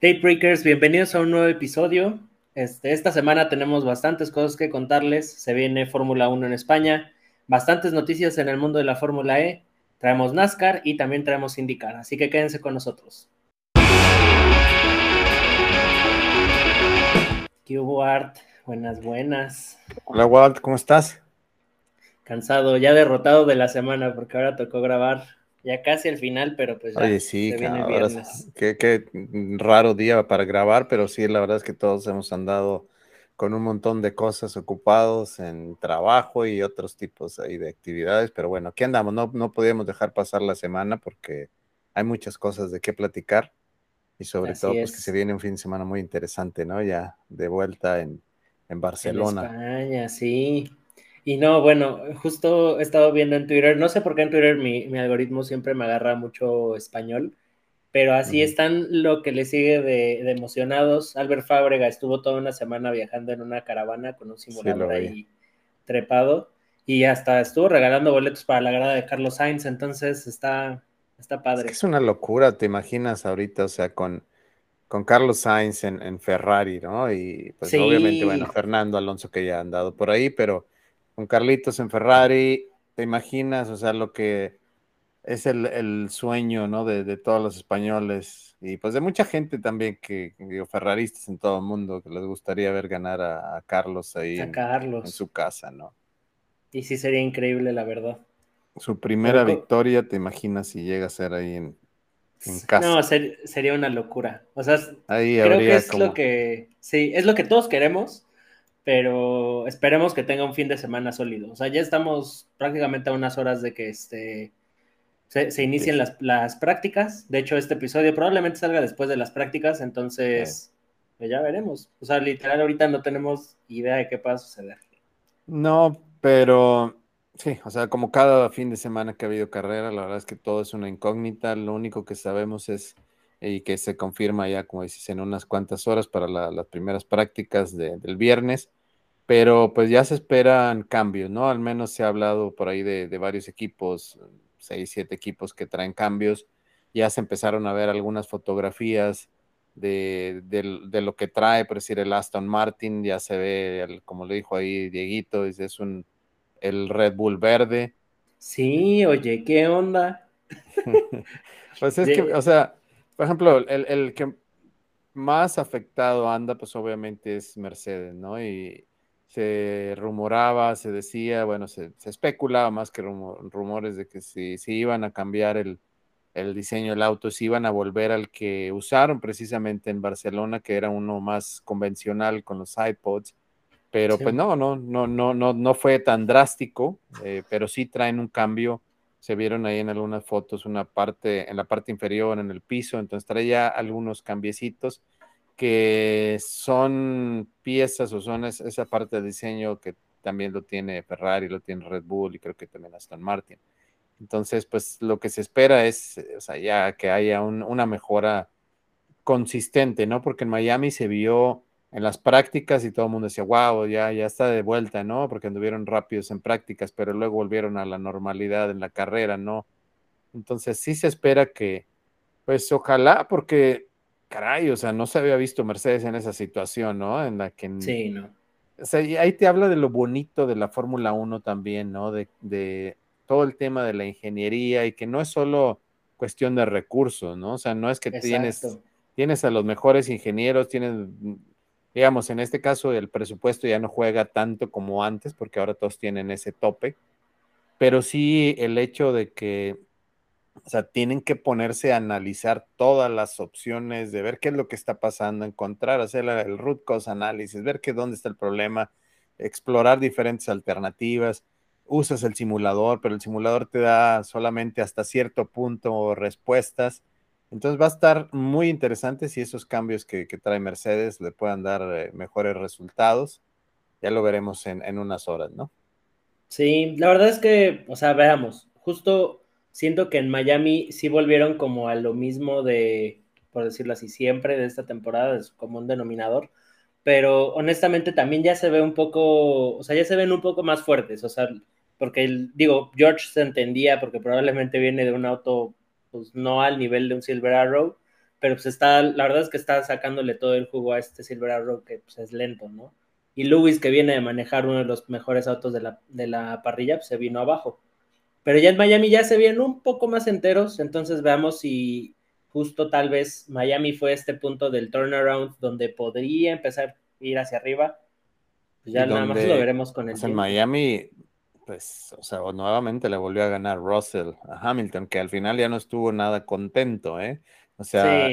Datebreakers, bienvenidos a un nuevo episodio. Este, esta semana tenemos bastantes cosas que contarles. Se viene Fórmula 1 en España, bastantes noticias en el mundo de la Fórmula E. Traemos NASCAR y también traemos IndyCar, así que quédense con nosotros. ¿Qué hubo, Art? Buenas, buenas. Hola, Walt, ¿cómo estás? Cansado, ya derrotado de la semana porque ahora tocó grabar ya casi al final, pero pues ya Oye, sí, qué, raro día para grabar, pero sí, la verdad es que todos hemos andado con un montón de cosas ocupados en trabajo y otros tipos ahí de actividades, pero bueno, aquí andamos, no, no podíamos dejar pasar la semana porque hay muchas cosas de qué platicar y sobre todo pues que se viene un fin de semana muy interesante, ¿no? Ya de vuelta en, en Barcelona. En España, sí. Y no, bueno, justo he estado viendo en Twitter, no sé por qué en Twitter mi, algoritmo siempre me agarra mucho español, pero así están lo que le sigue de, emocionados. Albert Fábrega estuvo toda una semana viajando en una caravana con un simulador ahí trepado y hasta estuvo regalando boletos para la grada de Carlos Sainz, entonces está, está padre. Es, una locura, te imaginas ahorita, o sea, con, con Carlos Sainz en, Ferrari, ¿no? Y pues obviamente, bueno, Fernando Alonso que ya ha andado por ahí, pero con Carlitos en Ferrari, ¿te imaginas? O sea, lo que es el, sueño, ¿no? De, todos los españoles y pues de mucha gente también que, digo, ferraristas en todo el mundo, que les gustaría ver ganar a, Carlos ahí en, su casa, ¿no? Y sí sería increíble, la verdad. Su primera victoria, ¿te imaginas si llega a ser ahí en, casa? No, sería una locura. O sea, creo que es lo que, sí, es lo que todos queremos pero esperemos que tenga un fin de semana sólido. O sea, ya estamos prácticamente a unas horas de que este, se, inicien las, prácticas. De hecho, este episodio probablemente salga después de las prácticas, entonces pues ya veremos. O sea, literal, ahorita no tenemos idea de qué va a suceder. No, pero sí, o sea, como cada fin de semana que ha habido carrera, la verdad es que todo es una incógnita. Lo único que sabemos es y que se confirma ya, como dices, en unas cuantas horas para las primeras prácticas del viernes pero pues ya se esperan cambios, ¿no? Al menos se ha hablado por ahí de, varios equipos, seis, siete equipos que traen cambios. Ya se empezaron a ver algunas fotografías de, lo que trae, por decir, el Aston Martin, ya se ve, como le dijo ahí Dieguito, es, un, el Red Bull verde. Sí, oye, ¿qué onda? pues es que, o sea, por ejemplo, el, el, que más afectado anda, pues obviamente es Mercedes, ¿no? Y, se rumoraba, se decía, bueno, se, especulaba más que rumores de que si, si iban a cambiar el, diseño del auto, si iban a volver al que usaron precisamente en Barcelona, que era uno más convencional con los iPods, pero pues no, no, no, no, no, no fue tan drástico, eh, pero sí traen un cambio. Se vieron ahí en algunas fotos una parte, en la parte inferior, en el piso, entonces traía algunos cambiecitos que son piezas o son esa parte de diseño que también lo tiene Ferrari, lo tiene Red Bull y creo que también Aston Martin. Entonces, pues lo que se espera es, o sea, ya que haya una mejora consistente, ¿no? Porque en Miami se vio en las prácticas y todo el mundo decía, wow, ya, ya está de vuelta, ¿no? Porque anduvieron rápidos en prácticas, pero luego volvieron a la normalidad en la carrera, ¿no? Entonces sí se espera que, pues ojalá, porque caray, o sea, no se había visto Mercedes en esa situación, ¿no? En la que... Sí, ¿no? O sea, ahí te habla de lo bonito de la Fórmula 1 también, ¿no? De, de, todo el tema de la ingeniería y que no es solo cuestión de recursos, ¿no? O sea, no es que tienes, tienes a los mejores ingenieros, tienes, digamos, en este caso el presupuesto ya no juega tanto como antes, porque ahora todos tienen ese tope, pero sí el hecho de que o sea, tienen que ponerse a analizar todas las opciones, de ver qué es lo que está pasando, encontrar, hacer el root cause análisis, ver qué dónde está el problema, explorar diferentes alternativas. Usas el simulador, pero el simulador te da solamente hasta cierto punto respuestas. Entonces va a estar muy interesante si esos cambios que, trae Mercedes le puedan dar eh, mejores resultados. Ya lo veremos en, en unas horas, ¿no? Sí, la verdad es que, o sea, veamos, justo siento que en Miami sí volvieron como a lo mismo de, por decirlo así, siempre de esta temporada, es como un denominador, pero honestamente también ya se ve un poco, o sea, ya se ven un poco más fuertes, o sea, porque digo, George se entendía porque probablemente viene de un auto, pues no al nivel de un Silver Arrow, pero pues está, la verdad es que está sacándole todo el jugo a este Silver Arrow que pues es lento, ¿no? Y Lewis, que viene de manejar uno de los mejores autos de la, de la parrilla, pues se vino abajo. Pero ya en Miami ya se vienen un poco más enteros, entonces veamos si justo tal vez Miami fue este punto del turnaround donde podría empezar a ir hacia arriba. Pues ya nada más lo veremos con el pues en Miami, pues, o sea, nuevamente le volvió a ganar Russell a Hamilton, que al final ya no estuvo nada contento, ¿eh? O sea,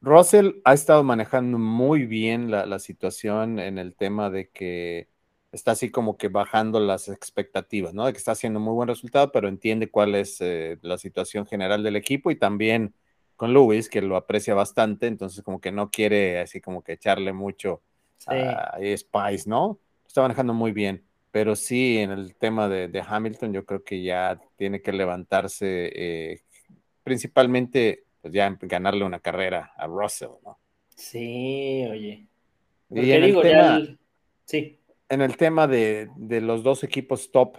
Russell ha estado manejando muy bien la, situación en el tema de que está así como que bajando las expectativas, ¿no? De que está haciendo muy buen resultado, pero entiende cuál es eh, la situación general del equipo y también con Lewis, que lo aprecia bastante, entonces como que no quiere así como que echarle mucho a Spice, ¿no? Está manejando muy bien, pero sí en el tema de, Hamilton yo creo que ya tiene que levantarse eh, principalmente pues ya ganarle una carrera a Russell, ¿no? Sí, oye. y en el tema, sí. En el tema de, de los dos equipos top,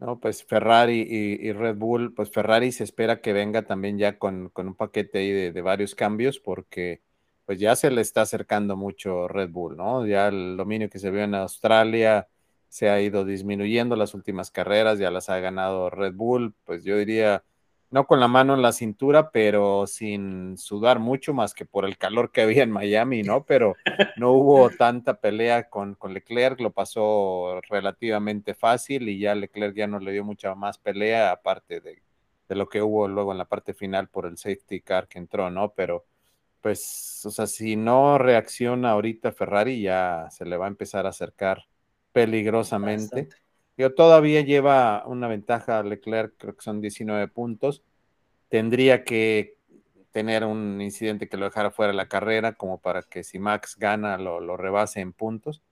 ¿no? Pues Ferrari y, Red Bull, pues Ferrari se espera que venga también ya con, un paquete ahí de, varios cambios porque pues ya se le está acercando mucho Red Bull, ¿no? Ya el dominio que se vio en Australia se ha ido disminuyendo las últimas carreras, ya las ha ganado Red Bull, pues yo diría no con la mano en la cintura, pero sin sudar mucho más que por el calor que había en Miami, ¿no? Pero no hubo tanta pelea con, con, Leclerc, lo pasó relativamente fácil y ya Leclerc ya no le dio mucha más pelea, aparte de, de lo que hubo luego en la parte final por el safety car que entró, ¿no? Pero pues, o sea, si no reacciona ahorita Ferrari, ya se le va a empezar a acercar peligrosamente. Yo todavía lleva una ventaja Leclerc, creo que son 19 puntos. Tendría que tener un incidente que lo dejara fuera de la carrera, como para que si Max gana lo, rebase en puntos.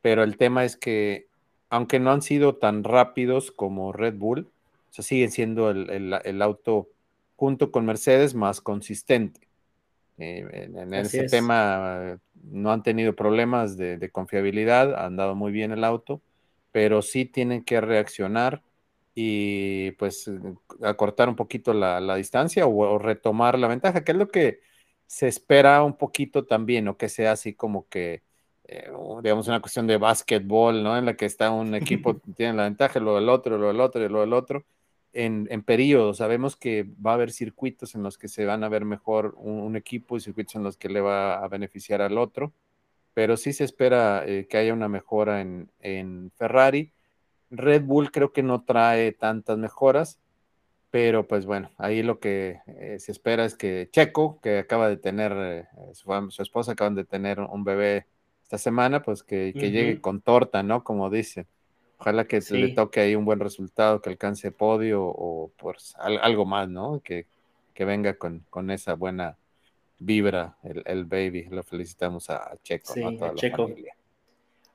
Pero el tema es que, aunque no han sido tan rápidos como Red Bull, o siguen siendo el, auto junto con Mercedes más consistente. Eh, en, ese tema no han tenido problemas de, de, confiabilidad, han dado muy bien el auto pero sí tienen que reaccionar y pues acortar un poquito la, distancia o, retomar la ventaja, que es lo que se espera un poquito también, o que sea así como que, eh, digamos, una cuestión de básquetbol, ¿no? En la que está un equipo, tiene la ventaja, luego el otro, luego el otro y luego el otro. En, en periodos, sabemos que va a haber circuitos en los que se van a ver mejor un equipo y circuitos en los que le va a beneficiar al otro pero sí se espera eh, que haya una mejora en, Ferrari. Red Bull creo que no trae tantas mejoras, pero pues bueno, ahí lo que eh, se espera es que Checo, que acaba de tener, eh, su, esposa acaban de tener un bebé esta semana, pues que, llegue con torta, ¿no? Como dicen. Ojalá que le toque ahí un buen resultado, que alcance podio o pues algo más, ¿no? Que, venga con, con esa buena vibra el, baby. Lo felicitamos a Checo, a toda la familia.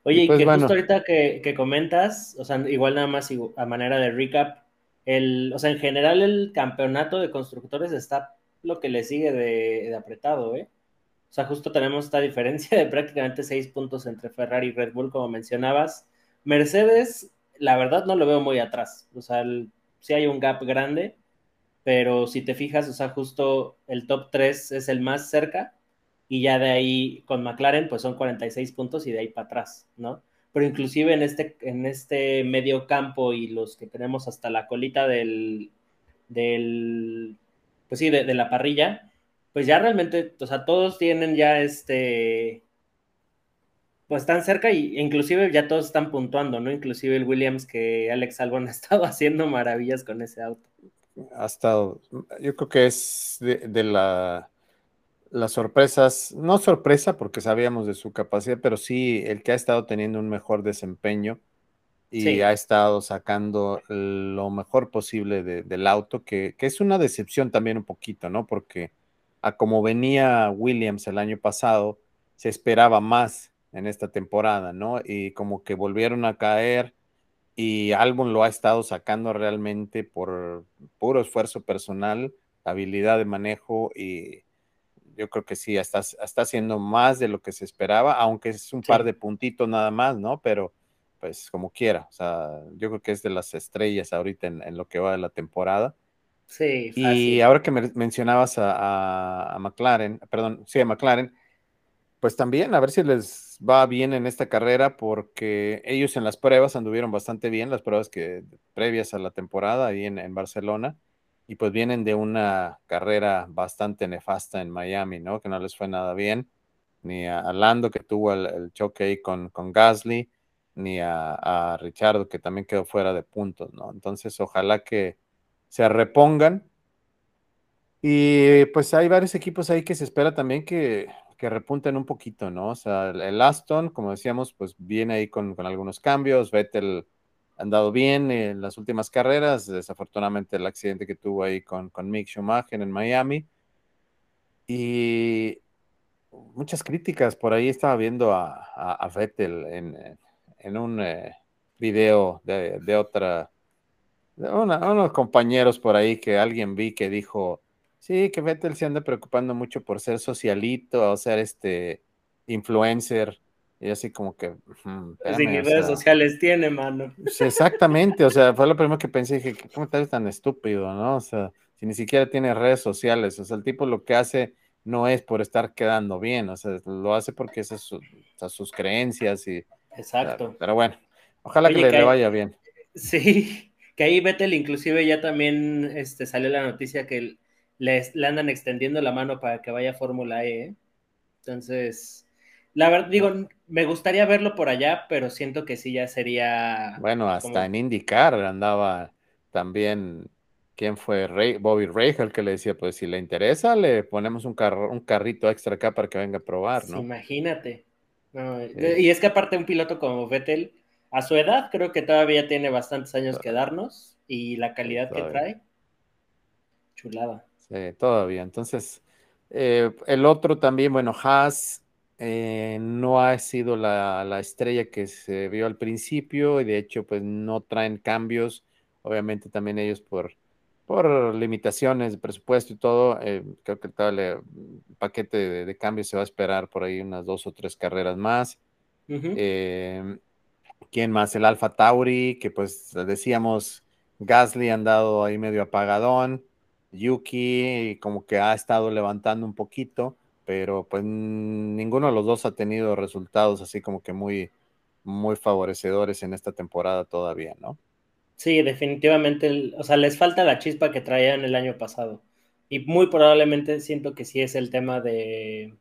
Oye, y, pues, que justo ahorita que, comentas, o sea, igual nada más a manera de recap, el, o sea, en general el campeonato de constructores está lo que le sigue de, apretado, ¿eh? O sea, justo tenemos esta diferencia de prácticamente seis puntos entre Ferrari y Red Bull, como mencionabas. Mercedes, la verdad no lo veo muy atrás. O sea, sí hay un gap grande, pero si te fijas, o sea, justo el top 3 es el más cerca y ya de ahí con McLaren pues son 46 puntos y de ahí para atrás, ¿no? Pero inclusive en este, en este medio campo y los que tenemos hasta la colita del, del pues sí, de, la parrilla, pues ya realmente, o sea, todos tienen ya este, pues están cerca y inclusive ya todos están puntuando, ¿no? Inclusive el Williams que Alex Albon ha estado haciendo maravillas con ese auto ha estado, yo creo que es de, la, las sorpresas, no sorpresa porque sabíamos de su capacidad, pero sí el que ha estado teniendo un mejor desempeño y ha estado sacando lo mejor posible del auto, que, es una decepción también un poquito, ¿no? Porque a como venía Williams el año pasado, se esperaba más en esta temporada, ¿no? Y como que volvieron a caer y Albon lo ha estado sacando realmente por puro esfuerzo personal, habilidad de manejo y yo creo que sí, está, está haciendo más de lo que se esperaba, aunque es un par de puntitos nada más, ¿no? Pero pues como quiera, o sea, yo creo que es de las estrellas ahorita en, lo que va de la temporada Sí, fácil. Y ahora que me mencionabas a, a, McLaren, perdón, sí, a McLaren, pues también a ver si les va bien en esta carrera, porque ellos en las pruebas anduvieron bastante bien, las pruebas que previas a la temporada ahí en, en Barcelona, y pues vienen de una carrera bastante nefasta en Miami, ¿no? Que no les fue nada bien, ni a, Lando que tuvo el, choque ahí con, con Gasly, ni a, a Richardo que también quedó fuera de puntos, ¿no? Entonces, ojalá que se repongan. Y pues hay varios equipos ahí que se espera también que, que repunten un poquito, ¿no? O sea, el Aston, como decíamos, pues viene ahí con, algunos cambios. Vettel ha andado bien en las últimas carreras. Desafortunadamente el accidente que tuvo ahí con, con Mick Schumacher en Miami. Y muchas críticas. Por ahí estaba viendo a, a, Vettel en, en un eh, video de, de otra unos compañeros por ahí que alguien vi que dijo, sí, que Vettel se anda preocupando mucho por ser socialito o ser este influencer. Y así como que... Sin redes sociales tiene, mano. exactamente, o sea, fue lo primero que pensé, dije, ¿cómo estás tan estúpido, no? O sea, si ni siquiera tiene redes sociales, o sea, el tipo lo que hace no es por estar quedando bien, o sea, lo hace porque esas son sus creencias y... Exacto. Pero bueno, ojalá que le vaya bien. Sí, que ahí Vettel inclusive ya también este, salió la noticia que le, andan extendiendo la mano para que vaya a Fórmula E. ¿eh? Entonces, la verdad, digo, me gustaría verlo por allá, pero siento que sí ya sería... Bueno, hasta en IndyCar andaba también... ¿Quién fue? Bobby Rahal que le decía, pues si le interesa, le ponemos un, carro, un carrito extra acá para que venga a probar, ¿no? imagínate. Y es que aparte un piloto como Vettel, a su edad creo que todavía tiene bastantes años que darnos y la calidad que trae, chulada. Sí, todavía. Entonces, eh, el otro también, bueno, Haas eh, no ha sido la, estrella que se vio al principio y de hecho pues no traen cambios. Obviamente también ellos por, por limitaciones de presupuesto y todo, eh, creo que el, paquete de, cambios se va a esperar por ahí unas dos o tres carreras más. ¿Quién más? El Alfa Tauri, que pues decíamos, Gasly andado ahí medio apagadón, Yuki como que ha estado levantando un poquito, pero pues ninguno de los dos ha tenido resultados así como que muy, muy favorecedores en esta temporada todavía, ¿no? Sí, definitivamente, o sea, les falta la chispa que traían el año pasado. Y muy probablemente siento que sí es el tema de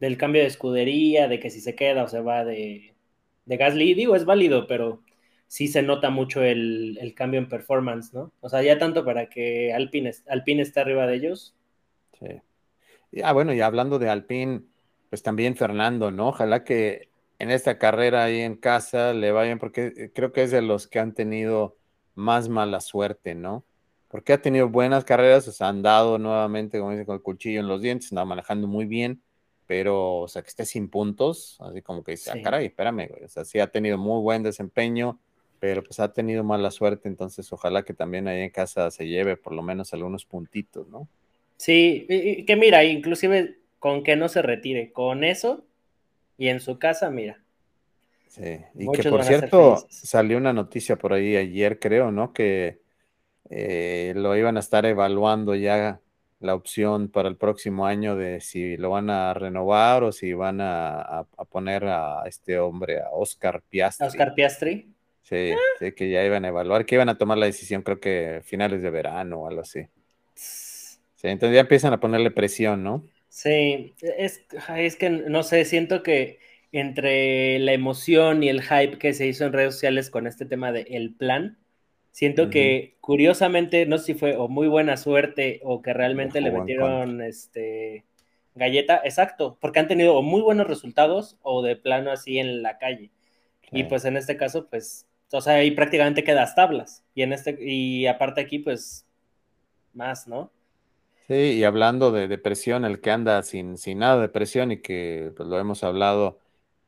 del cambio de escudería, de que si se queda o se va de, de Gasly, digo, es válido, pero sí se nota mucho el, cambio en performance, ¿no? O sea, ya tanto para que Alpine, Alpine esté arriba de ellos. Sí. Ah, bueno, y hablando de Alpine, pues también Fernando, ¿no? Ojalá que en esta carrera ahí en casa le vayan, porque creo que es de los que han tenido más mala suerte, ¿no? Porque ha tenido buenas carreras, o sea, han dado nuevamente, como dice, con el cuchillo en los dientes, anda manejando muy bien, pero, o sea, que esté sin puntos, así como que dice, ah, caray, espérame, güey. O sea, sí ha tenido muy buen desempeño, pero pues ha tenido mala suerte, entonces ojalá que también ahí en casa se lleve por lo menos algunos puntitos, ¿no? Sí, y, que mira, inclusive con que no se retire, con eso y en su casa, mira. Sí, y que por cierto, salió una noticia por ahí ayer, creo, ¿no? Que eh, lo iban a estar evaluando ya la opción para el próximo año de si lo van a renovar o si van a, poner a este hombre, a Oscar Piastri. Oscar Piastri. Sí, sí, que ya iban a evaluar, que iban a tomar la decisión creo que finales de verano o algo así. Sí, entonces ya empiezan a ponerle presión, ¿no? Sí, es, es que no sé, siento que entre la emoción y el hype que se hizo en redes sociales con este tema de el plan, Siento que curiosamente, no sé si fue o muy buena suerte o que realmente le metieron este galleta, exacto, porque han tenido muy buenos resultados o de plano así en la calle. Y pues en este caso, pues, sea, ahí prácticamente quedas tablas. Y en este, y aparte aquí, pues, más, ¿no? Sí, y hablando de depresión, el que anda sin, sin nada de presión y que pues, lo hemos hablado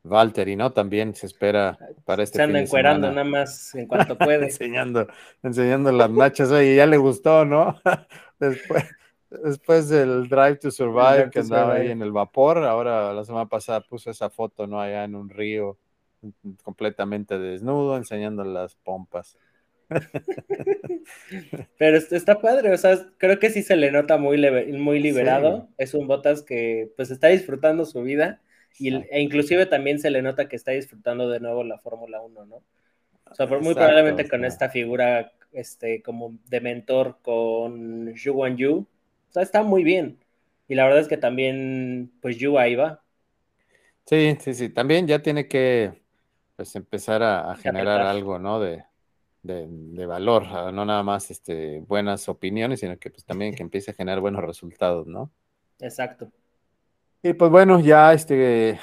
Valtteri, ¿no? También se espera para este Se anda encuerando nada más en cuanto puede. enseñando, enseñando las machas, oye, ya le gustó, ¿no? después, después del Drive to Survive, que andaba ahí en el vapor, ahora la semana pasada puso esa foto, ¿no? Allá en un río, completamente desnudo, enseñando las pompas. Pero está padre, o sea, creo que sí se le nota muy, muy liberado. Es un Botas que pues está disfrutando su vida y, e inclusive también se le nota que está disfrutando de nuevo la Fórmula 1, ¿no? O sea, muy probablemente con esta figura este, como de mentor con Yu Wan Yu. O sea, está muy bien. Y la verdad es que también, pues Yu ahí va. Sí, sí, sí. También ya tiene que pues, empezar a, generar algo, ¿no? De, de, valor, no nada más este, buenas opiniones, sino que pues también que empiece a generar buenos resultados, ¿no? Exacto. Y pues bueno, ya este, eh,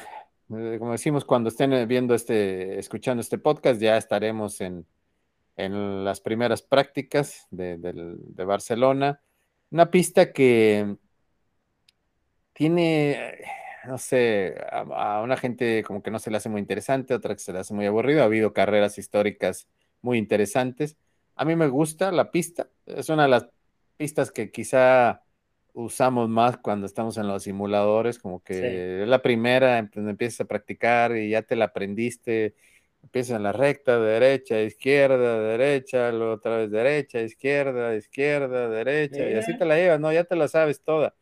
como decimos, cuando estén viendo este, escuchando este podcast, ya estaremos en, en las primeras prácticas de, Barcelona. Una pista que tiene, no sé, a, una gente como que no se le hace muy interesante, otra que se le hace muy aburrido. Ha habido carreras históricas muy interesantes. A mí me gusta la pista, es una de las pistas que quizá usamos más cuando estamos en los simuladores, como que es la primera, empiezas a practicar y ya te la aprendiste Empieza en la recta, derecha, izquierda, derecha, luego otra vez derecha, izquierda, izquierda, derecha, y así te la llevas, ¿no? Ya te la sabes toda.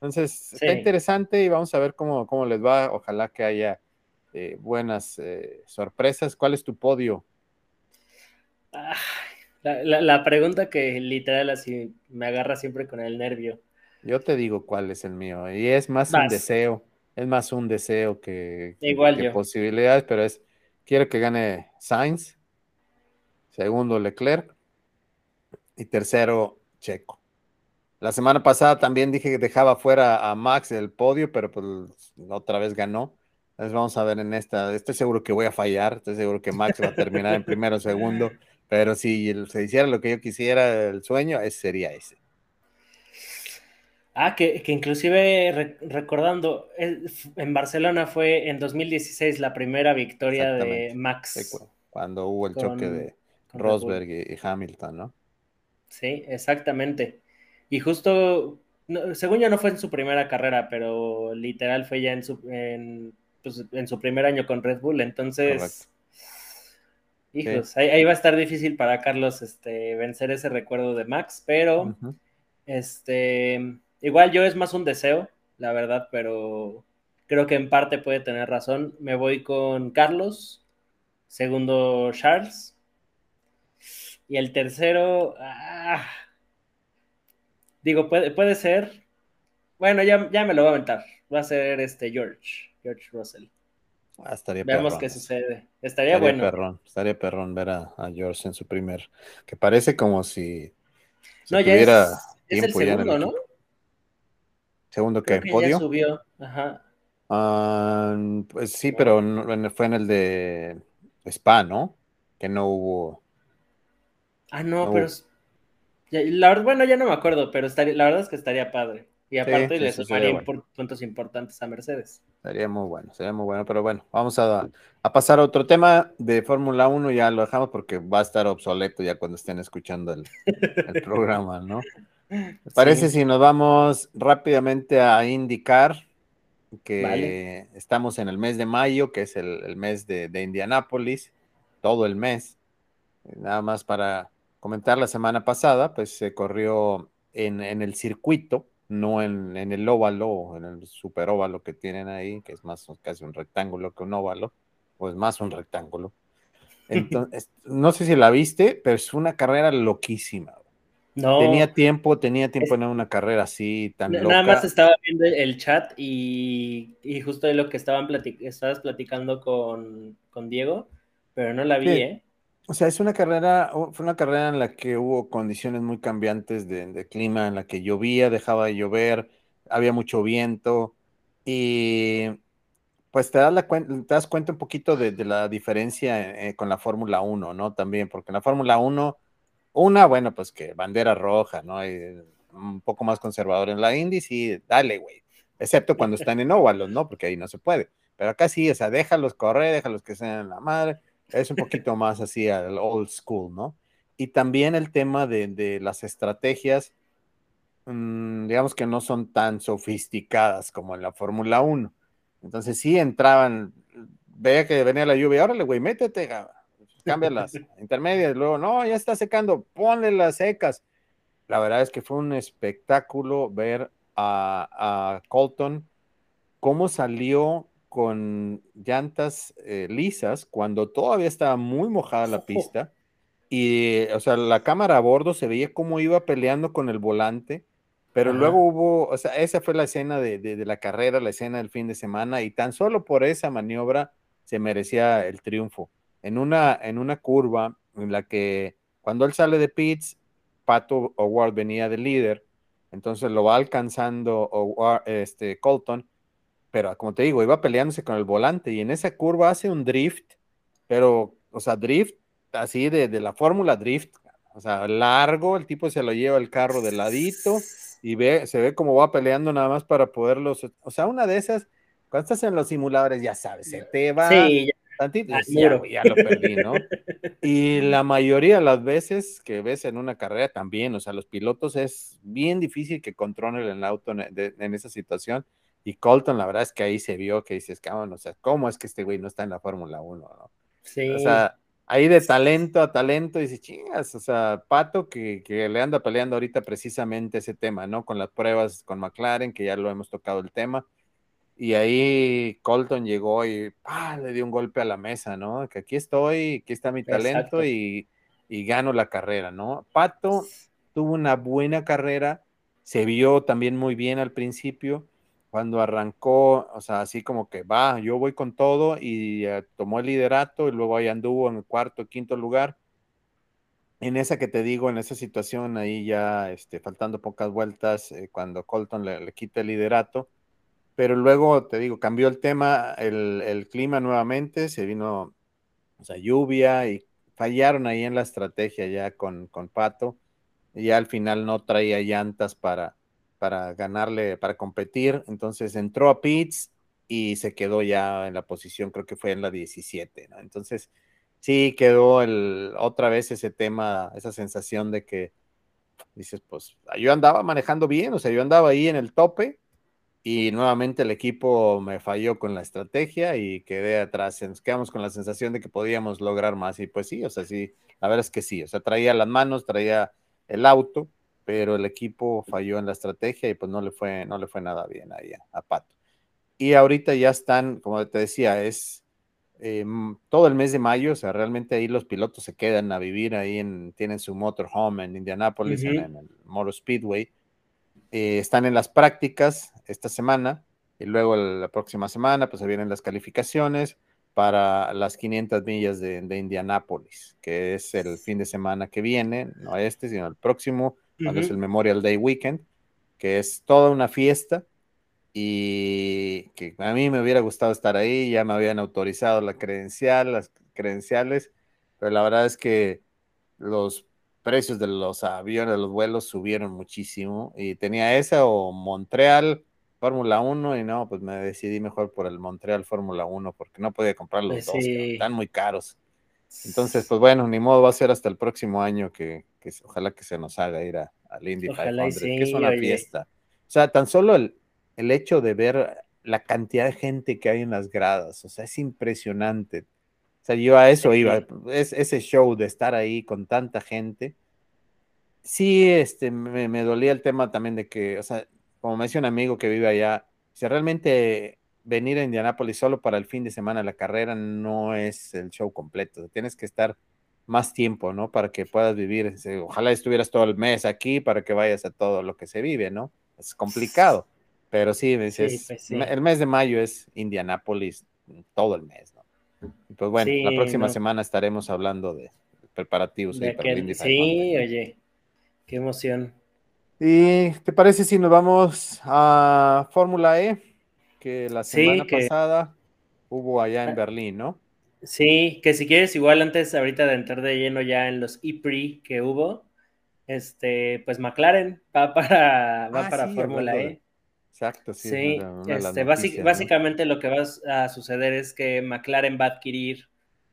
Entonces, está interesante y vamos a ver cómo, cómo les va. Ojalá que haya eh, buenas eh, sorpresas. ¿Cuál es tu podio? la, pregunta que literal así me agarra siempre con el nervio. Yo te digo cuál es el mío, y es más un deseo, es más un deseo que, que posibilidades, pero es Quiero que gane Sainz. Segundo, Leclerc. Y tercero, Checo. La semana pasada también dije que dejaba fuera a Max del podio, pero pues otra vez ganó. Entonces vamos a ver en esta. Estoy seguro que voy a fallar. Estoy seguro que Max va a terminar en primero o segundo. Pero si se hiciera lo que yo quisiera, el sueño, ese sería ese. Ah, que, inclusive recordando, en Barcelona fue en 2016 la primera victoria de Max. cuando hubo el choque de Rosberg y, Hamilton, ¿no? Sí, exactamente. Y justo, según yo no fue en su primera carrera, pero literal fue ya en su, en, pues, su primer año con Red Bull, entonces... Hijos, ahí, va a estar difícil para Carlos este, vencer ese recuerdo de Max, pero este Igual yo es más un deseo, la verdad, pero creo que en parte puede tener razón. Me voy con Carlos, segundo Charles. Y el tercero, ah, digo, puede, puede ser. Bueno, ya, ya me lo voy a aventar. Va a ser este George, George Russell. Ah, estaría Vemos qué sucede. Estaría, bueno. Perrón, estaría perrón ver a, George en su primer. Que parece como si. no, ya es, es el segundo, ¿no? Segundo que, podio. subió, ajá. Ah, pues sí, pero fue en el de Spa, ¿no? Que no hubo. Ah, no, pero. La verdad, bueno, ya no me acuerdo, pero estaría, la verdad es que estaría padre. Y aparte le sumaría puntos importantes a Mercedes. Sería muy bueno, sería muy bueno, pero bueno, vamos a, a pasar a otro tema de Fórmula 1, ya lo dejamos porque va a estar obsoleto ya cuando estén escuchando el, el programa, ¿no? parece si nos vamos rápidamente a indicar que estamos en el mes de mayo, que es el, mes de, de, Indianápolis, todo el mes. Nada más para comentar, la semana pasada, pues se corrió en, el circuito, no en, el óvalo, en el super óvalo que tienen ahí, que es más casi un rectángulo que un óvalo, o es más un rectángulo. Entonces, no sé si la viste, pero es una carrera loquísima. Tenía tiempo, tenía tiempo en una carrera así tan loca. Nada más estaba viendo el chat y, justo de lo que estaban estabas platicando con, Diego, pero no la vi, ¿eh? O sea, es una carrera, fue una carrera en la que hubo condiciones muy cambiantes de, clima, en la que llovía, dejaba de llover, había mucho viento y pues te das, la, te das cuenta un poquito de, la diferencia eh, con la Fórmula 1, ¿no? También, porque en la Fórmula 1 una, bueno, pues que bandera roja, ¿no? un poco más conservador en la Indy, sí, dale, güey. Excepto cuando están en óvalos, ¿no? Porque ahí no se puede. Pero acá sí, o sea, déjalos correr, déjalos que sean la madre. Es un poquito más así al old school, ¿no? Y también el tema de, las estrategias, mm, digamos que no son tan sofisticadas como en la Fórmula 1. Entonces sí entraban, veía que venía la lluvia, órale, güey, métete, cámbialas intermedias, luego, no, ya está secando, ponle las secas. La verdad es que fue un espectáculo ver a, Colton cómo salió con llantas eh, lisas cuando todavía estaba muy mojada la pista. Y, o sea, la cámara a bordo se veía cómo iba peleando con el volante, pero luego hubo, o sea, esa fue la escena de, de, la carrera, la escena del fin de semana, y tan solo por esa maniobra se merecía el triunfo. En una, en una curva en la que cuando él sale de pits, Pato O'Ward venía de líder, entonces lo va alcanzando este, Colton, pero como te digo, iba peleándose con el volante y en esa curva hace un drift, pero, o sea, drift así de, la fórmula drift, o sea, largo, el tipo se lo lleva el carro de ladito y ve, se ve como va peleando nada más para poderlos, o sea, una de esas, cuando estás en los simuladores, ya sabes, se te va sí, tantito, ya, ya, lo perdí, ¿no? Y la mayoría de las veces que ves en una carrera también, o sea, los pilotos es bien difícil que controlen el auto en, esa situación. Y Colton, la verdad es que ahí se vio que dices, cabrón, o sea, ¿cómo es que este güey no está en la Fórmula 1? ¿no? Sí. O sea, ahí de talento a talento, dice, chingas, o sea, Pato que, que, le anda peleando ahorita precisamente ese tema, ¿no? Con las pruebas con McLaren, que ya lo hemos tocado el tema, y ahí Colton llegó y le dio un golpe a la mesa, ¿no? Que aquí estoy, aquí está mi talento y, y, gano la carrera, ¿no? Pato tuvo una buena carrera, se vio también muy bien al principio, cuando arrancó, o sea, así como que va, yo voy con todo y eh, tomó el liderato y luego ahí anduvo en el cuarto, quinto lugar. En esa que te digo, en esa situación ahí ya, este, faltando pocas vueltas, eh, cuando Colton le, quita el liderato, pero luego, te digo, cambió el tema, el, clima nuevamente, se vino, o lluvia y fallaron ahí en la estrategia ya con, con Pato, y ya al final no traía llantas para, para ganarle, para competir. Entonces entró a Pitts y se quedó ya en la posición, creo que fue en la 17, ¿no? Entonces sí quedó el, otra vez ese tema, esa sensación de que dices, pues yo andaba manejando bien, o sea, yo andaba ahí en el tope y nuevamente el equipo me falló con la estrategia y quedé atrás. Nos quedamos con la sensación de que podíamos lograr más y pues sí, o sea, sí, la verdad es que sí, o sea, traía las manos, traía el auto pero el equipo falló en la estrategia y pues no le fue, no le fue nada bien ahí a, Pato. Y ahorita ya están, como te decía, es eh, todo el mes de mayo, o sea, realmente ahí los pilotos se quedan a vivir ahí, en, tienen su motorhome en Indianapolis, en, el Motor Speedway. Eh, están en las prácticas esta semana y luego la próxima semana pues se vienen las calificaciones para las 500 millas de, de Indianápolis, que es el fin de semana que viene, no este, sino el próximo, cuando es el Memorial Day Weekend, que es toda una fiesta y que a mí me hubiera gustado estar ahí, ya me habían autorizado la credencial, las credenciales, pero la verdad es que los precios de los aviones, de los vuelos subieron muchísimo y tenía esa o Montreal Fórmula 1 y no, pues me decidí mejor por el Montreal Fórmula 1 porque no podía comprar los pues dos, están muy caros. Entonces, pues bueno, ni modo, va a ser hasta el próximo año que, ojalá que se nos haga ir a, al Indy 500, que es una fiesta. O sea, tan solo el, el hecho de ver la cantidad de gente que hay en las gradas, o sea, es impresionante. O sea, yo a eso iba, es, ese show de estar ahí con tanta gente. Sí, este, me, me dolía el tema también de que, o sea, como me decía un amigo que vive allá, si realmente venir a Indianápolis solo para el fin de semana la carrera no es el show completo. Tienes que estar más tiempo, ¿no? Para que puedas vivir. Ojalá estuvieras todo el mes aquí para que vayas a todo lo que se vive, ¿no? Es complicado. Pero sí, pues el mes de mayo es Indianápolis todo el mes, ¿no? pues bueno, la próxima semana estaremos hablando de preparativos. De sí, oye, qué emoción. ¿Y te parece si nos vamos a Fórmula E? Que la semana pasada hubo allá en ah. Berlín, ¿no? Sí, que si quieres, igual antes ahorita de entrar de lleno ya en los E-Pre que hubo, este, pues McLaren va para, va ah, para Fórmula E. Exacto, sí. sí este, básicamente lo que va a suceder es que McLaren va a adquirir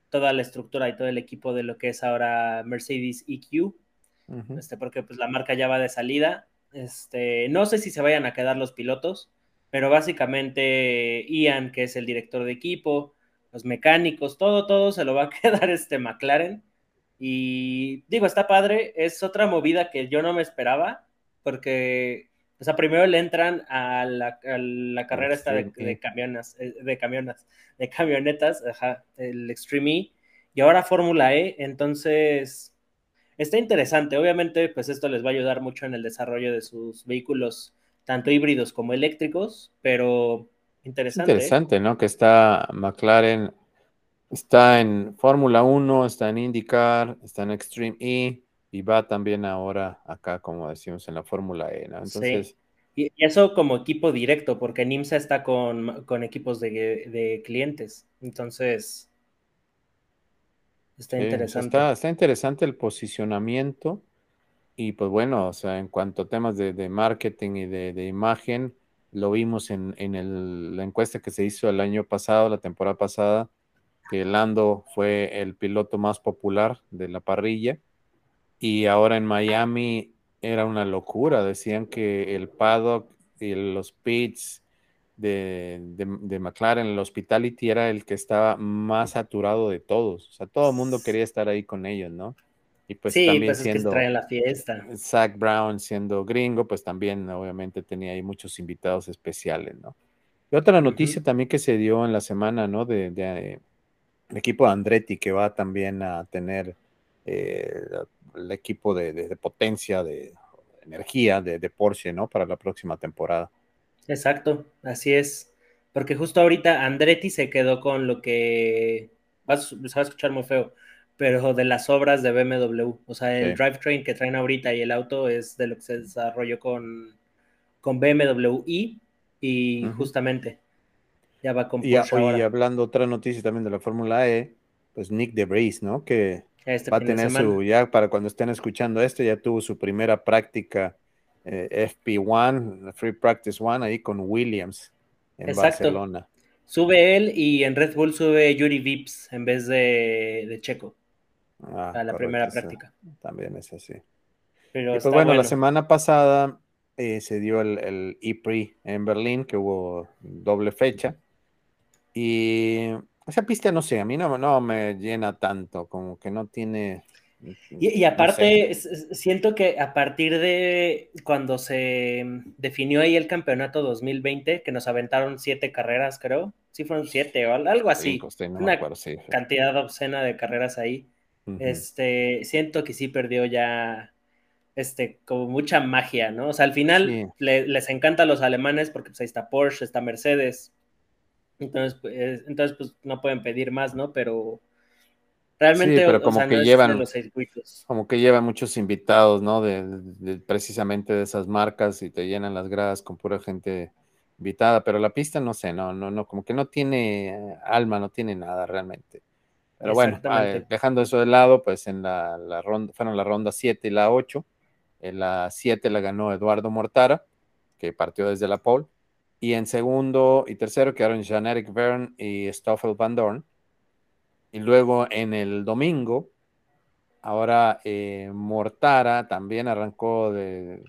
toda la estructura y todo el equipo de lo que es ahora Mercedes EQ, este, porque pues la marca ya va de salida. Este, no sé si se vayan a quedar los pilotos, pero básicamente Ian, que es el director de equipo, los mecánicos, todo, todo se lo va a quedar este McLaren. Y digo, está padre, es otra movida que yo no me esperaba, porque, o sea, primero le entran a la, carrera esta de, de, camionas, eh, de camionas, de camionetas, ajá, el Extreme E, y ahora Fórmula E, entonces está interesante. Obviamente, pues esto les va a ayudar mucho en el desarrollo de sus vehículos, tanto híbridos como eléctricos, pero interesante. ¿eh? Interesante, ¿no? Que está McLaren, está en Fórmula 1, está en IndyCar, está en Extreme E y va también ahora acá, como decimos, en la Fórmula E, ¿no? Entonces... Sí. Y eso como equipo directo, porque NIMSA está con, equipos de, de clientes. Entonces, Está interesante. está, interesante el posicionamiento y pues bueno, o sea, en cuanto a temas de, marketing y de, imagen, lo vimos en, la encuesta que se hizo el año pasado, la temporada pasada, que Lando fue el piloto más popular de la parrilla y ahora en Miami era una locura, decían que el paddock y los pits de, de, McLaren, el Hospitality era el que estaba más saturado de todos. O sea, todo el mundo quería estar ahí con ellos, ¿no? Y pues sí, también pues siendo es que la fiesta. Zach Brown siendo gringo, pues también obviamente tenía ahí muchos invitados especiales, ¿no? Y otra noticia también que se dio en la semana, ¿no? De, de, equipo de Andretti que va también a tener eh, el equipo de, potencia, de energía de, Porsche, ¿no? Para la próxima temporada. Exacto, así es. Porque justo ahorita Andretti se quedó con lo que vas, se va a escuchar muy feo, pero de las obras de BMW. O sea, el drivetrain que traen ahorita y el auto es de lo que se desarrolló con, con BMW y, y justamente ya va con y, y hablando otra noticia también de la Fórmula E, pues Nick DeVries, ¿no? Que este va a tener su, ya para cuando estén escuchando esto, ya tuvo su primera práctica eh, FP1, Free Practice One, ahí con Williams en Barcelona. Sube él y en Red Bull sube Yuri Vips en vez de, Checo ah, a la primera práctica. También es así. Pero pues bueno, la semana pasada eh, se dio el, el e en Berlín, que hubo doble fecha. Y esa pista, no sé, a mí no, no me llena tanto, como que no tiene y, aparte, siento que a partir de cuando se definió ahí el campeonato 2020, que nos aventaron siete carreras, creo, sí fueron siete o algo así, una cantidad obscena de carreras ahí, este, siento que sí perdió ya, este, como mucha magia, ¿no? O sea, al final les encanta a los alemanes porque pues ahí está Porsche, está Mercedes, entonces, pues, entonces pues no pueden pedir más, ¿no? Pero Realmente, pero como que llevan, como que llevan muchos invitados, ¿no? De, precisamente de esas marcas y te llenan las gradas con pura gente invitada, pero la pista no sé, no, no, no, como que no tiene alma, no tiene nada realmente. Pero bueno, ah, dejando eso de lado, pues en la, ronda, fueron la ronda 7 y la 8. En la 7 la ganó Eduardo Mortara, que partió desde la pole. Y en segundo y tercero quedaron Jean-Eric Verne y Stoffel Van Dorn y luego en el domingo, ahora eh, Mortara también arrancó de,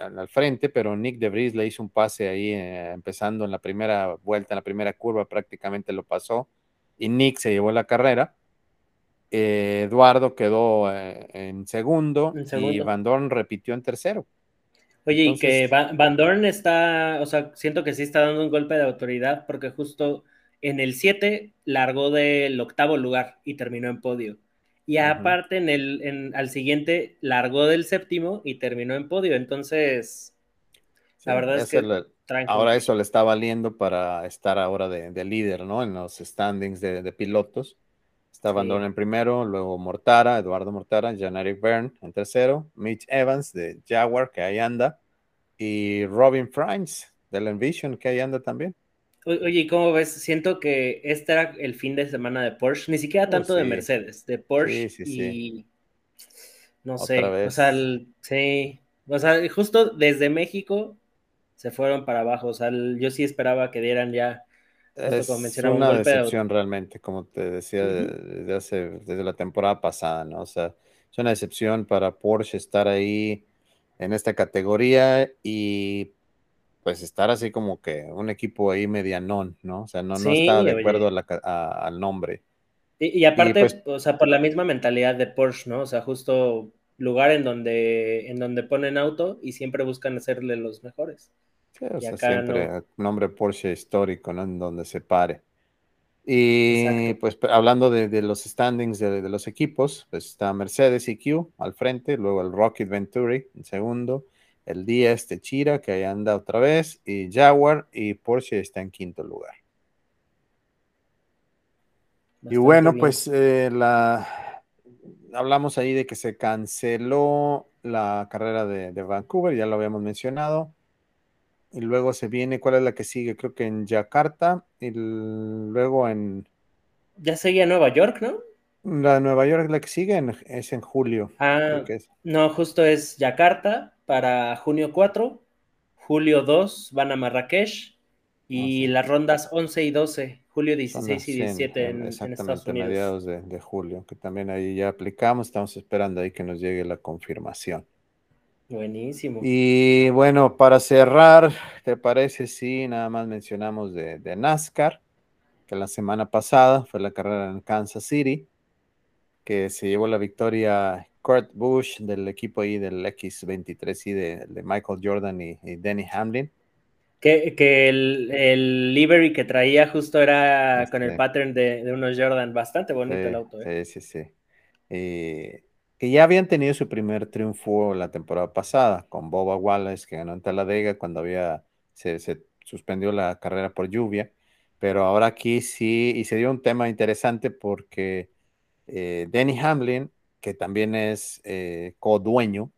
al, frente, pero Nick de Vries le hizo un pase ahí, eh, empezando en la primera vuelta, en la primera curva, prácticamente lo pasó. Y Nick se llevó la carrera. Eh, Eduardo quedó en segundo, y Van Dorn repitió en tercero. Oye, y que Van Dorn está, o sea, siento que sí está dando un golpe de autoridad porque justo en el 7 largó del octavo lugar y terminó en podio. Y aparte, en el, al siguiente largó del séptimo y terminó en podio. Entonces, la verdad es que. Ahora eso le está valiendo para estar ahora de, líder, ¿no? En los standings de, pilotos. Está Van en primero, luego Mortara, Eduardo Mortara, Jan-Eric Byrne en tercero, Mitch Evans de Jaguar, que ahí anda, y Robin Frines del Envision, que ahí anda también. Oye, ¿y cómo ves? Siento que este era el fin de semana de Porsche, ni siquiera tanto de Mercedes, de Porsche y no sé, o sea, sí, o sea, justo desde México se fueron para abajo, o sea, yo sí esperaba que dieran ya es una decepción realmente, como te decía desde hace, desde la temporada pasada, ¿no? O sea, es una decepción para Porsche estar ahí en esta categoría y pues estar así como que un equipo ahí medianón, ¿no? O sea, no, no está de acuerdo al nombre. Y, aparte, pues o sea, por la misma mentalidad de Porsche, ¿no? O sea, justo lugar en donde, en donde ponen auto y siempre buscan hacerle los mejores. Sí, o sea, siempre nombre Porsche histórico, ¿no? En donde se pare. Y pues hablando de, los standings de, los equipos, pues está Mercedes EQ al frente, luego el Rocket Venturi en segundo, el Díaz Chira que ahí anda otra vez, y Jaguar y Porsche está en quinto lugar. y bueno, pues eh, la hablamos ahí de que se canceló la carrera de, de Vancouver, ya lo habíamos mencionado. Y luego se viene, ¿cuál es la que sigue? Creo que en Yakarta. Y luego en. Ya seguía Nueva York, ¿no? La de Nueva York, la que sigue es en julio. Ah, no, justo es Yakarta para junio 4. Julio 2 van a Marrakech. Y las rondas 11 y 12, julio 16 y 17 en, Estados Unidos. mediados de, de julio, que también ahí ya aplicamos. Estamos esperando ahí que nos llegue la confirmación. Buenísimo. Y bueno, para cerrar, ¿te parece si nada más mencionamos de, NASCAR? Que la semana pasada fue la carrera en Kansas City, que se llevó la victoria Kurt Busch del equipo ahí del X23 y de, Michael Jordan y, Danny Hamlin. Que, que el, el, livery que traía justo era con el pattern de, unos Jordan, bastante bonito el auto. ¿eh? Sí, sí, sí. Y que ya habían tenido su primer triunfo la temporada pasada con Boba Wallace, que ganó en Talladega cuando había, se, suspendió la carrera por lluvia, pero ahora aquí sí, y se dio un tema interesante porque eh, Danny Hamlin, que también es eh, co-dueño,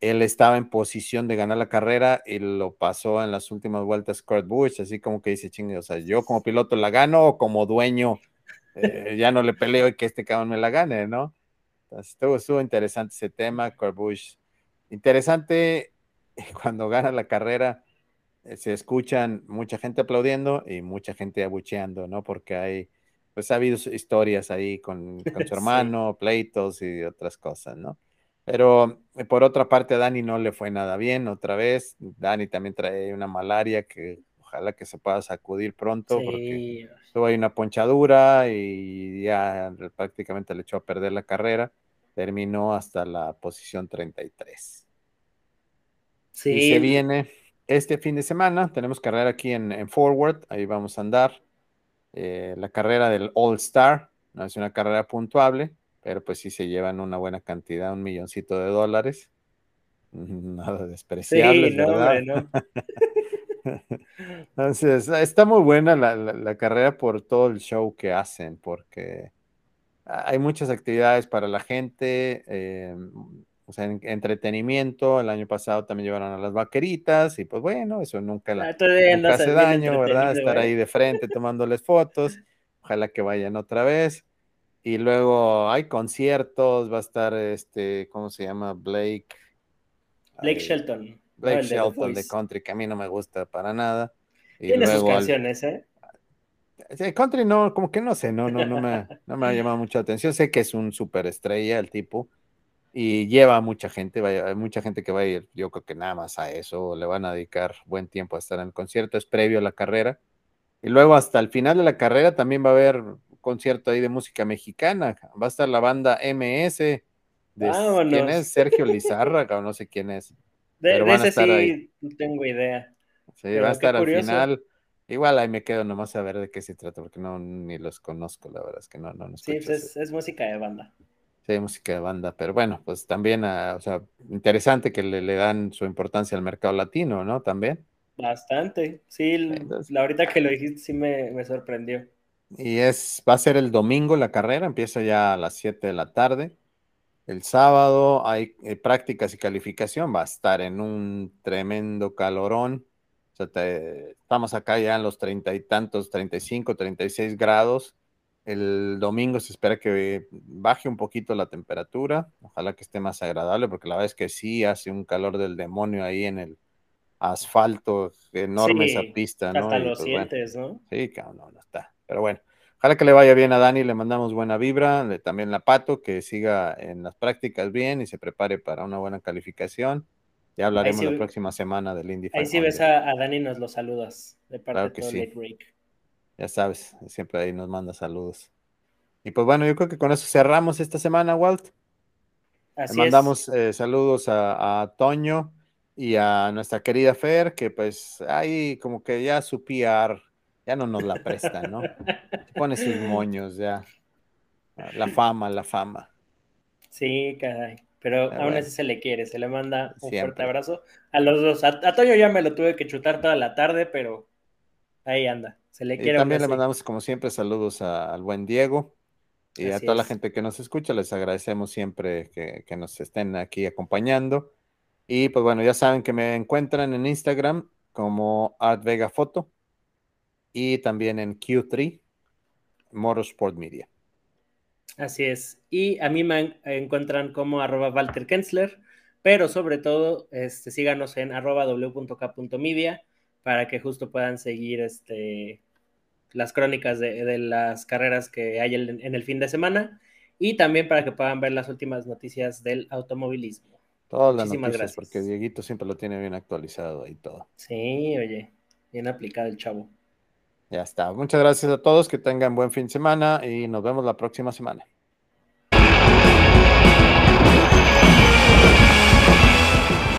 él estaba en posición de ganar la carrera y lo pasó en las últimas vueltas Kurt Busch, así como que dice, chingue, o sea, yo como piloto la gano o como dueño eh, ya no le peleo y que este cabrón me la gane, ¿no? Estuvo, interesante ese tema, Corbush. Interesante cuando gana la carrera, eh, se escuchan mucha gente aplaudiendo y mucha gente abucheando, ¿no? Porque hay, pues ha habido historias ahí con, su hermano, pleitos y otras cosas, ¿no? Pero eh, por otra parte, a Dani no le fue nada bien otra vez. Dani también trae una malaria que ojalá que se pueda sacudir pronto, porque tuvo ahí una ponchadura y ya prácticamente le echó a perder la carrera terminó hasta la posición 33. Sí. Y se viene este fin de semana, tenemos carrera aquí en, Forward, ahí vamos a andar. Eh, la carrera del All Star, no es una carrera puntuable, pero pues sí se llevan una buena cantidad, un milloncito de dólares. Nada despreciable, sí, ¿verdad? No, Entonces, está muy buena la, carrera por todo el show que hacen, porque hay muchas actividades para la gente, eh, o sea, entretenimiento. El año pasado también llevaron a las vaqueritas y pues bueno, eso nunca, la, ah, hace daño, ¿verdad? Estar ahí de frente tomándoles fotos. Ojalá que vayan otra vez. Y luego hay conciertos, va a estar este, ¿cómo se llama? Blake. Blake Shelton. Blake Shelton de Country, que a mí no me gusta para nada. Tiene sus canciones, ¿eh? Country no, como que no sé, no, no, no me, no me ha llamado mucha atención. Sé que es un superestrella el tipo y lleva a mucha gente, vaya, hay mucha gente que va a ir, yo creo que nada más a eso, le van a dedicar buen tiempo a estar en el concierto, es previo a la carrera. Y luego hasta el final de la carrera también va a haber un concierto ahí de música mexicana, va a estar la banda MS, de, ¿quién es? Sergio Lizarra, o no sé quién es. pero van a estar ahí. no tengo idea. Sí, va a estar al final Igual ahí me quedo nomás a ver de qué se trata, porque no ni los conozco, la verdad es que no, no, no Sí, pues es, música de banda. Sí, música de banda, pero bueno, pues también, ah, o sea, interesante que le, le, dan su importancia al mercado latino, ¿no? También. Bastante, sí, la ahorita que lo dijiste sí me, me, sorprendió. Y es, va a ser el domingo la carrera, empieza ya a las 7 de la tarde. El sábado hay eh, prácticas y calificación, va a estar en un tremendo calorón o sea, estamos acá ya en los treinta y tantos, 35, 36 grados. El domingo se espera que baje un poquito la temperatura. Ojalá que esté más agradable, porque la verdad es que sí hace un calor del demonio ahí en el asfalto enorme esa pista, ¿no? Hasta lo pues, sientes, ¿no? Sí, no, no está. Pero bueno, ojalá que le vaya bien a Dani, le mandamos buena vibra, también la Pato, que siga en las prácticas bien y se prepare para una buena calificación. Ya hablaremos la próxima semana del Indy Ahí sí ves a, Dani nos los saludas de parte de todo Ya sabes, siempre ahí nos manda saludos. Y pues bueno, yo creo que con eso cerramos esta semana, Walt. Así Le mandamos eh, saludos a, Toño y a nuestra querida Fer, que pues ahí como que ya su PR ya no nos la presta, ¿no? pone sus moños ya. La fama, la fama. Sí, caray. Pero aún así se le quiere, se le manda un fuerte abrazo. A los dos, a, Toño ya me lo tuve que chutar toda la tarde, pero ahí anda, se le quiere. Y también le mandamos, como siempre, saludos al buen Diego y a toda la gente que nos escucha. Les agradecemos siempre que, nos estén aquí acompañando. Y pues bueno, ya saben que me encuentran en Instagram como ArtVegaFoto y también en Q3 Motorsport Media. Así es. Y a mí me encuentran como arroba Walter Kensler, pero sobre todo este, síganos en arroba w.k.media para que justo puedan seguir este, las crónicas de, las carreras que hay en, el fin de semana y también para que puedan ver las últimas noticias del automovilismo. Todas las noticias, gracias. porque Dieguito siempre lo tiene bien actualizado y todo. Sí, oye, bien aplicado el chavo. Ya está. Muchas gracias a todos, que tengan buen fin de semana y nos vemos la próxima semana.